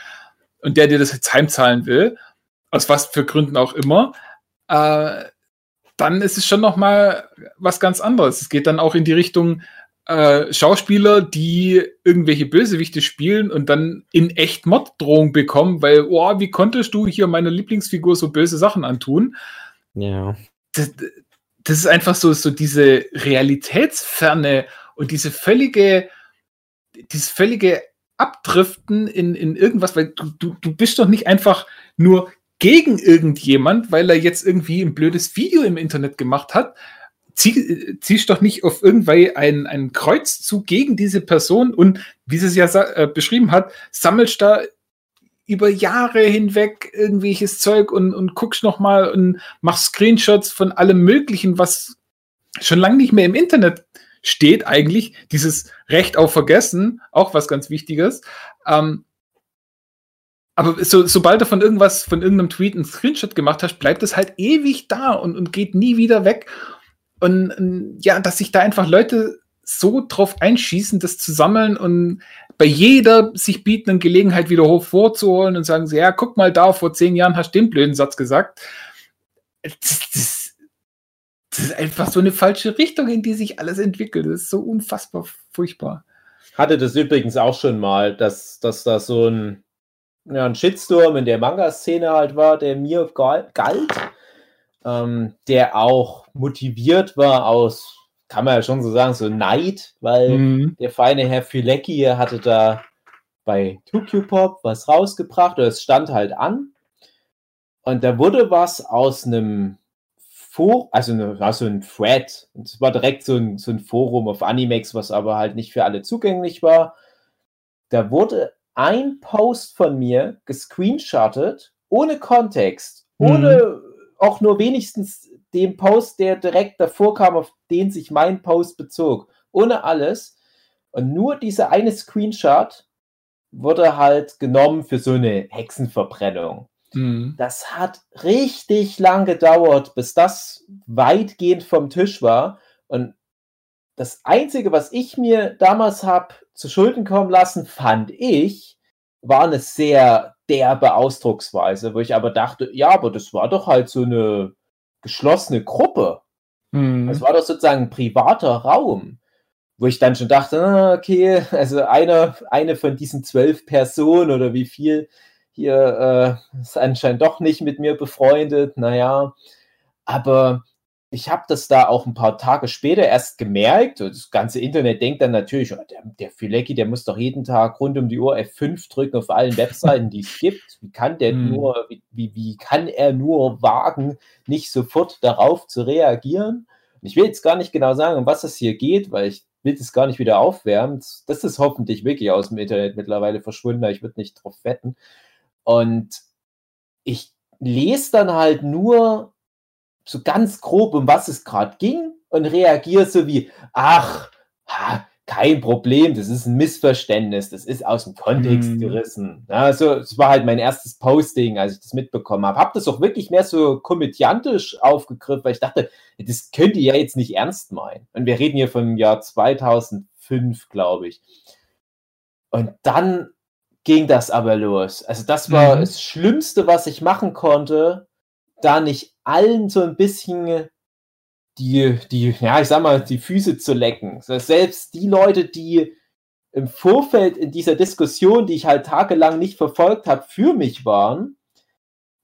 und der dir das jetzt heimzahlen will, aus was für Gründen auch immer, äh, dann ist es schon noch mal was ganz anderes. Es geht dann auch in die Richtung, äh, Schauspieler, die irgendwelche Bösewichte spielen und dann in echt Morddrohung bekommen, weil, oh, wie konntest du hier meiner Lieblingsfigur so böse Sachen antun? Ja. Das, das ist einfach so, so diese Realitätsferne und diese völlige, dieses völlige Abdriften in, in irgendwas, weil du, du, du bist doch nicht einfach nur gegen irgendjemand, weil er jetzt irgendwie ein blödes Video im Internet gemacht hat, zieh, ziehst doch nicht auf irgendwann ein, ein Kreuzzug gegen diese Person und, wie sie es ja äh, beschrieben hat, sammelst da über Jahre hinweg irgendwelches Zeug und, und guckst nochmal und machst Screenshots von allem Möglichen, was schon lange nicht mehr im Internet steht eigentlich. Dieses Recht auf Vergessen, auch was ganz Wichtiges. Ähm, aber so, sobald du von irgendwas, von irgendeinem Tweet einen Screenshot gemacht hast, bleibt es halt ewig da und, und geht nie wieder weg. Und, und ja, dass sich da einfach Leute so drauf einschießen, das zu sammeln und bei jeder sich bietenden Gelegenheit wieder hoch vorzuholen und sagen sie, ja, guck mal da, vor zehn Jahren hast du den blöden Satz gesagt. Das, das, das, ist einfach so eine falsche Richtung, in die sich alles entwickelt. Das ist so unfassbar furchtbar. Hatte das übrigens auch schon mal, dass, dass da so ein, ja, ein Shitstorm in der Manga-Szene halt war, der mir galt ähm, der auch motiviert war aus, kann man ja schon so sagen, so Neid, weil mhm. der feine Herr Filecki hatte da bei 2 Pop was rausgebracht oder es stand halt an. Und da wurde was aus einem Forum, also eine, also ein Thread. Und es war direkt so ein, so ein Forum auf Animex, was aber halt nicht für alle zugänglich war. Da wurde ein Post von mir gescreenshottet, ohne Kontext, ohne mhm auch nur wenigstens dem Post, der direkt davor kam, auf den sich mein Post bezog. Ohne alles. Und nur dieser eine Screenshot wurde halt genommen für so eine Hexenverbrennung. Mhm. Das hat richtig lang gedauert, bis das weitgehend vom Tisch war. Und das Einzige, was ich mir damals habe zu Schulden kommen lassen, fand ich, war eine sehr derbe Ausdrucksweise, wo ich aber dachte, ja, aber das war doch halt so eine geschlossene Gruppe. Mhm. Das war doch sozusagen ein privater Raum, wo ich dann schon dachte, okay, also eine, eine von diesen zwölf Personen oder wie viel hier äh, ist anscheinend doch nicht mit mir befreundet, naja, aber ich habe das da auch ein paar Tage später erst gemerkt. Und das ganze Internet denkt dann natürlich, oh, der, der Filecki, der muss doch jeden Tag rund um die Uhr F5 drücken auf allen Webseiten, die es gibt. Wie kann der hm. nur, wie, wie kann er nur wagen, nicht sofort darauf zu reagieren? Und ich will jetzt gar nicht genau sagen, um was es hier geht, weil ich will das gar nicht wieder aufwärmen. Das ist hoffentlich wirklich aus dem Internet mittlerweile verschwunden, ich würde nicht drauf wetten. Und ich lese dann halt nur so ganz grob, um was es gerade ging und reagiere so wie, ach, ha, kein Problem, das ist ein Missverständnis, das ist aus dem Kontext hm. gerissen. Ja, so, das war halt mein erstes Posting, als ich das mitbekommen habe. Hab das auch wirklich mehr so komödiantisch aufgegriffen, weil ich dachte, das könnt ihr ja jetzt nicht ernst meinen. Und wir reden hier vom Jahr 2005, glaube ich. Und dann ging das aber los. Also das war mhm. das Schlimmste, was ich machen konnte, da nicht allen so ein bisschen die, die, ja, ich sag mal, die Füße zu lecken. Selbst die Leute, die im Vorfeld in dieser Diskussion, die ich halt tagelang nicht verfolgt habe, für mich waren,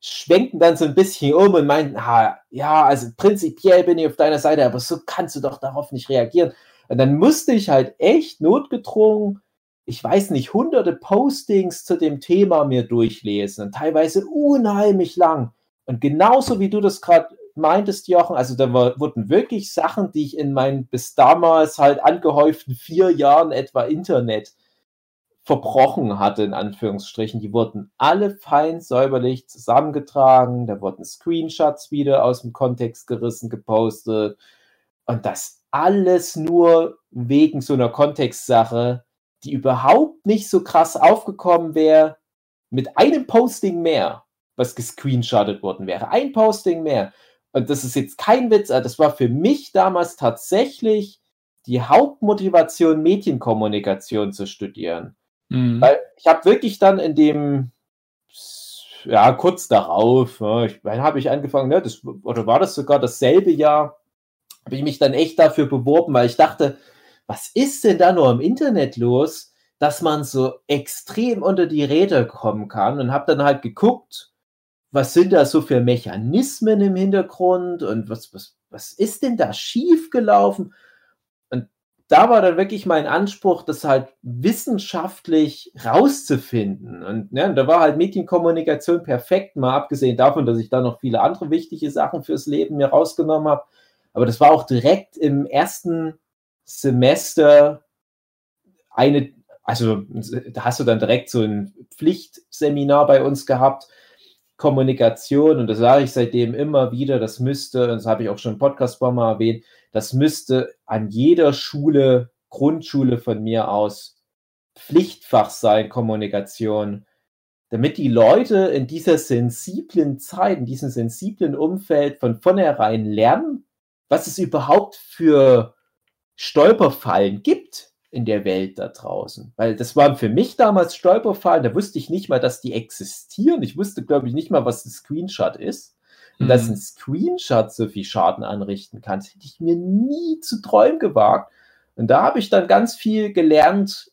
schwenken dann so ein bisschen um und meinten, ah, ja, also prinzipiell bin ich auf deiner Seite, aber so kannst du doch darauf nicht reagieren. Und dann musste ich halt echt notgedrungen, ich weiß nicht, hunderte Postings zu dem Thema mir durchlesen und teilweise unheimlich lang. Und genauso wie du das gerade meintest, Jochen, also da war, wurden wirklich Sachen, die ich in meinen bis damals halt angehäuften vier Jahren etwa Internet verbrochen hatte, in Anführungsstrichen, die wurden alle fein säuberlich zusammengetragen, da wurden Screenshots wieder aus dem Kontext gerissen, gepostet. Und das alles nur wegen so einer Kontextsache, die überhaupt nicht so krass aufgekommen wäre, mit einem Posting mehr was gescreenshottet worden wäre. Ein Posting mehr. Und das ist jetzt kein Witz, das war für mich damals tatsächlich die Hauptmotivation, Medienkommunikation zu studieren. Mhm. Weil ich habe wirklich dann in dem, ja, kurz darauf, ja, ich, wann habe ich angefangen, ne, das, oder war das sogar dasselbe Jahr, habe ich mich dann echt dafür beworben, weil ich dachte, was ist denn da nur im Internet los, dass man so extrem unter die Räder kommen kann und habe dann halt geguckt, was sind da so für Mechanismen im Hintergrund und was, was, was ist denn da schiefgelaufen? Und da war dann wirklich mein Anspruch, das halt wissenschaftlich rauszufinden. Und ja, da war halt Medienkommunikation perfekt, mal abgesehen davon, dass ich da noch viele andere wichtige Sachen fürs Leben mir rausgenommen habe. Aber das war auch direkt im ersten Semester eine, also da hast du dann direkt so ein Pflichtseminar bei uns gehabt, Kommunikation, und das sage ich seitdem immer wieder, das müsste, das habe ich auch schon im Podcast mal erwähnt, das müsste an jeder Schule, Grundschule von mir aus Pflichtfach sein, Kommunikation, damit die Leute in dieser sensiblen Zeit, in diesem sensiblen Umfeld von vornherein lernen, was es überhaupt für Stolperfallen gibt in der Welt da draußen. Weil das waren für mich damals Stolperfallen, da wusste ich nicht mal, dass die existieren. Ich wusste, glaube ich, nicht mal, was ein Screenshot ist. Und mhm. dass ein Screenshot so viel Schaden anrichten kann, das hätte ich mir nie zu träumen gewagt. Und da habe ich dann ganz viel gelernt,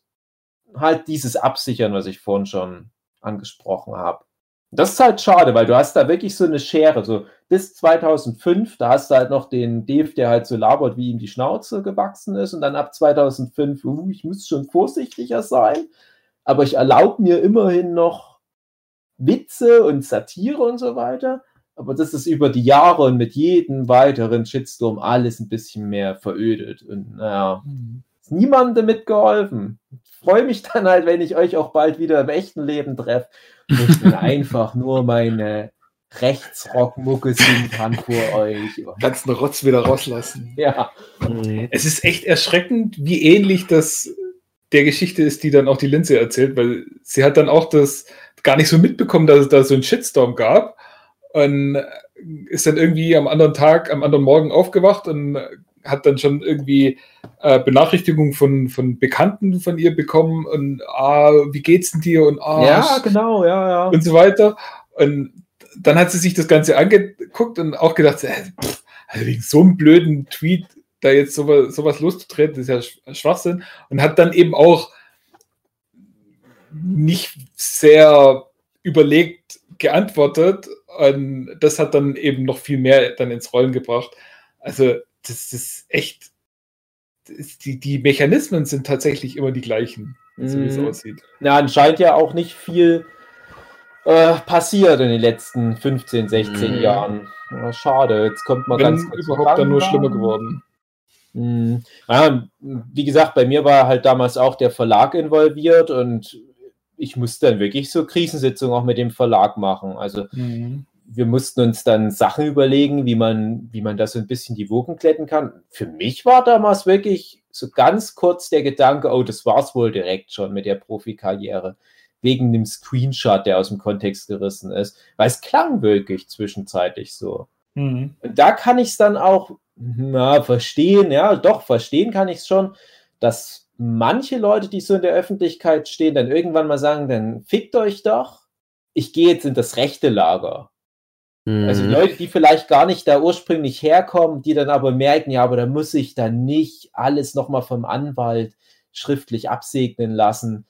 halt dieses Absichern, was ich vorhin schon angesprochen habe. Das ist halt schade, weil du hast da wirklich so eine Schere. So bis 2005, da hast du halt noch den Dave, der halt so labert, wie ihm die Schnauze gewachsen ist. Und dann ab 2005, uh, ich muss schon vorsichtiger sein. Aber ich erlaube mir immerhin noch Witze und Satire und so weiter. Aber das ist über die Jahre und mit jedem weiteren Shitstorm alles ein bisschen mehr verödet. Und naja, mhm. Niemandem damit geholfen. Ich freue mich dann halt, wenn ich euch auch bald wieder im echten Leben treffe ich bin einfach nur meine Rechtsrockmucke singen kann vor euch. Ganzen Rotz wieder rauslassen. Ja. Es ist echt erschreckend, wie ähnlich das der Geschichte ist, die dann auch die Linse erzählt, weil sie hat dann auch das gar nicht so mitbekommen, dass es da so einen Shitstorm gab und ist dann irgendwie am anderen Tag, am anderen Morgen aufgewacht und hat dann schon irgendwie äh, Benachrichtigungen von, von Bekannten von ihr bekommen und ah, wie geht's denn dir und ah, ja, genau, ja, ja. Und so weiter. Und dann hat sie sich das Ganze angeguckt und auch gedacht, äh, pff, also wegen so einem blöden Tweet da jetzt sowas, sowas loszutreten, ist ja Schwachsinn. Und hat dann eben auch nicht sehr überlegt geantwortet. Und das hat dann eben noch viel mehr dann ins Rollen gebracht. Also das ist echt, das, die, die Mechanismen sind tatsächlich immer die gleichen, so wie es mhm. aussieht. Ja, anscheinend ja auch nicht viel äh, passiert in den letzten 15, 16 mhm. Jahren. Ja, schade, jetzt kommt man Wenn ganz überhaupt dann nur schlimmer geworden. Mhm. Ja, wie gesagt, bei mir war halt damals auch der Verlag involviert und ich musste dann wirklich so Krisensitzungen auch mit dem Verlag machen. Also mhm wir mussten uns dann Sachen überlegen, wie man, wie man da so ein bisschen die Wogen kletten kann. Für mich war damals wirklich so ganz kurz der Gedanke, oh, das war's wohl direkt schon mit der Profikarriere. Wegen dem Screenshot, der aus dem Kontext gerissen ist. Weil es klang wirklich zwischenzeitlich so. Mhm. Und da kann ich es dann auch na, verstehen, ja, doch, verstehen kann ich es schon, dass manche Leute, die so in der Öffentlichkeit stehen, dann irgendwann mal sagen, dann fickt euch doch, ich gehe jetzt in das rechte Lager. Also mhm. Leute, die vielleicht gar nicht da ursprünglich herkommen, die dann aber merken, ja, aber da muss ich dann nicht alles nochmal vom Anwalt schriftlich absegnen lassen.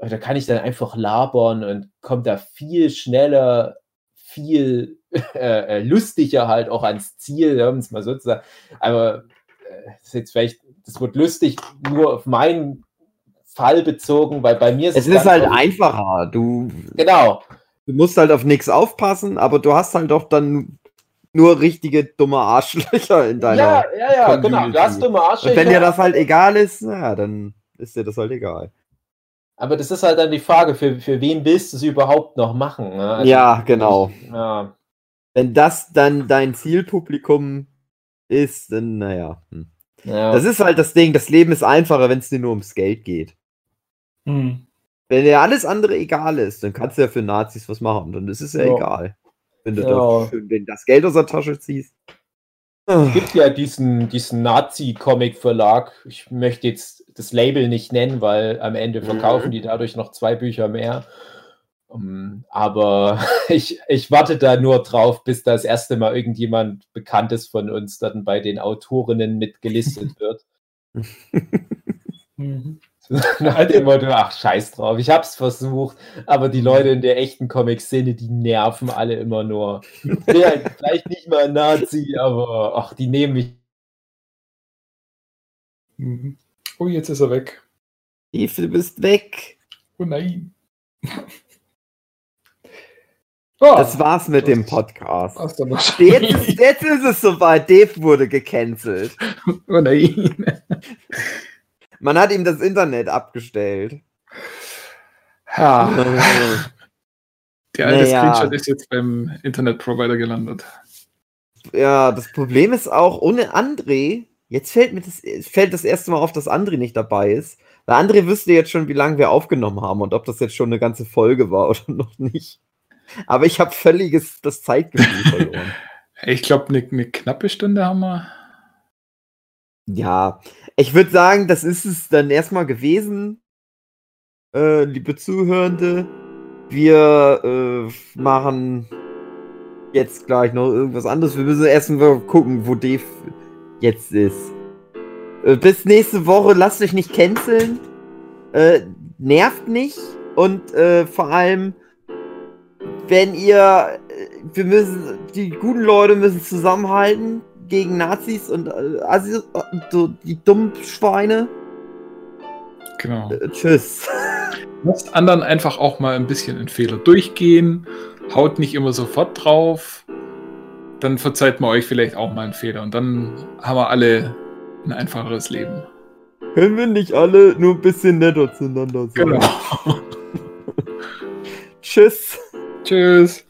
Da kann ich dann einfach labern und kommt da viel schneller, viel äh, äh, lustiger halt auch ans Ziel, um es mal so zu sagen. Aber äh, das ist jetzt vielleicht, das wird lustig, nur auf meinen Fall bezogen, weil bei mir ist es. Es ist halt einfacher. Du. Genau. Du musst halt auf nichts aufpassen, aber du hast halt doch dann nur richtige dumme Arschlöcher in deiner. Ja, ja, ja, Community. genau. Du hast dumme Arschlöcher. Und wenn dir das halt egal ist, ja, dann ist dir das halt egal. Aber das ist halt dann die Frage, für, für wen willst du es überhaupt noch machen? Ne? Also, ja, genau. Ja. Wenn das dann dein Zielpublikum ist, dann, naja. Hm. Ja. Das ist halt das Ding, das Leben ist einfacher, wenn es dir nur ums Geld geht. Hm. Wenn dir alles andere egal ist, dann kannst du ja für Nazis was machen. Dann ist es ja, ja. egal. Wenn du ja. doch wenn das Geld aus der Tasche ziehst. Es gibt ja diesen, diesen Nazi-Comic-Verlag. Ich möchte jetzt das Label nicht nennen, weil am Ende verkaufen mhm. die dadurch noch zwei Bücher mehr. Um, aber ich, ich warte da nur drauf, bis das erste Mal irgendjemand Bekanntes von uns dann bei den Autorinnen mitgelistet wird. Mhm. Halt immer nur, ach, scheiß drauf. Ich hab's versucht, aber die Leute in der echten Comic-Szene, die nerven alle immer nur. Ich bin halt vielleicht nicht mal ein Nazi, aber ach, die nehmen mich. Mhm. Oh, jetzt ist er weg. Eve, du bist weg. Oh nein. Oh, Das war's mit dem Podcast. dann Jetzt ist, jetzt ist es soweit. Dave wurde gecancelt. Oh nein. Man hat ihm das Internet abgestellt. Ja, der alte Naja. Screenshot ist jetzt beim Internetprovider gelandet. Ja, das Problem ist auch, ohne André, jetzt fällt mir das, fällt das erste Mal auf, dass André nicht dabei ist. Weil André wüsste jetzt schon, wie lange wir aufgenommen haben und ob das jetzt schon eine ganze Folge war oder noch nicht. Aber ich habe völliges das Zeitgefühl verloren. Ich glaube, eine ne knappe Stunde haben wir. Ja, ich würde sagen, das ist es dann erstmal gewesen, äh, liebe Zuhörende. Wir äh, machen jetzt gleich noch irgendwas anderes. Wir müssen erst mal gucken, wo Dave jetzt ist. Äh, bis nächste Woche, lasst euch nicht canceln. Äh, nervt nicht. Und äh, vor allem, wenn ihr, äh, wir müssen, die guten Leute müssen zusammenhalten gegen Nazis und äh, Assis, so die dummen Schweine. Genau. Äh, tschüss. Lasst anderen einfach auch mal ein bisschen in Fehler durchgehen. Haut nicht immer sofort drauf. Dann verzeiht man euch vielleicht auch mal einen Fehler. Und dann haben wir alle ein einfacheres Leben. Können wir nicht alle nur ein bisschen netter zueinander sein? Genau. Tschüss. Tschüss.